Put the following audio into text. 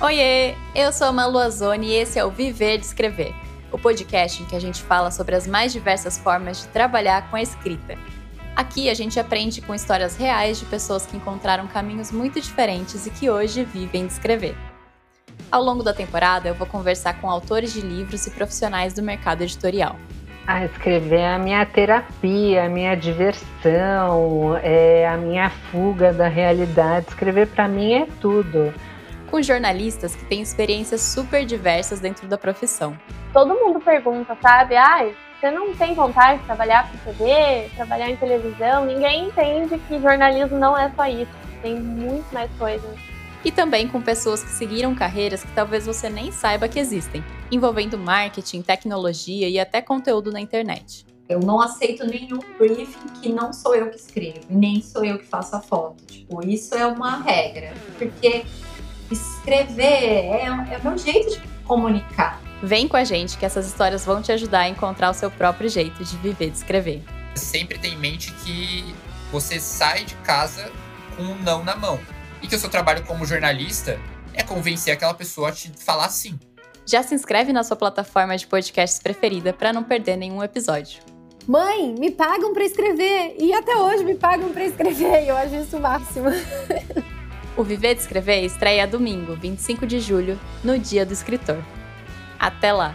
Oiê, eu sou a Malu Azoni e esse é o Viver de Escrever, o podcast em que a gente fala sobre as mais diversas formas de trabalhar com a escrita. Aqui a gente aprende com histórias reais de pessoas que encontraram caminhos muito diferentes e que hoje vivem de escrever. Ao longo da temporada, eu vou conversar com autores de livros e profissionais do mercado editorial. Ah, escrever é a minha terapia, a minha diversão, é a minha fuga da realidade. Escrever para mim é tudo com jornalistas que têm experiências super diversas dentro da profissão. Todo mundo pergunta, sabe? Ai, você não tem vontade de trabalhar com TV, trabalhar em televisão? Ninguém entende que jornalismo não é só isso. Tem muito mais coisas. E também com pessoas que seguiram carreiras que talvez você nem saiba que existem, envolvendo marketing, tecnologia e até conteúdo na internet. Eu não aceito nenhum briefing que não sou eu que escrevo, nem sou eu que faço a foto. Tipo, isso é uma regra. Porque escrever é, é o meu jeito de comunicar. Vem com a gente que essas histórias vão te ajudar a encontrar o seu próprio jeito de viver, de escrever. Sempre tem em mente que você sai de casa com um não na mão. E que o seu trabalho como jornalista é convencer aquela pessoa a te falar sim. Já se inscreve na sua plataforma de podcasts preferida para não perder nenhum episódio. Mãe, me pagam para escrever! E até hoje me pagam para escrever, eu acho isso o máximo. O Viver de Escrever estreia domingo, 25 de julho, no Dia do Escritor. Até lá!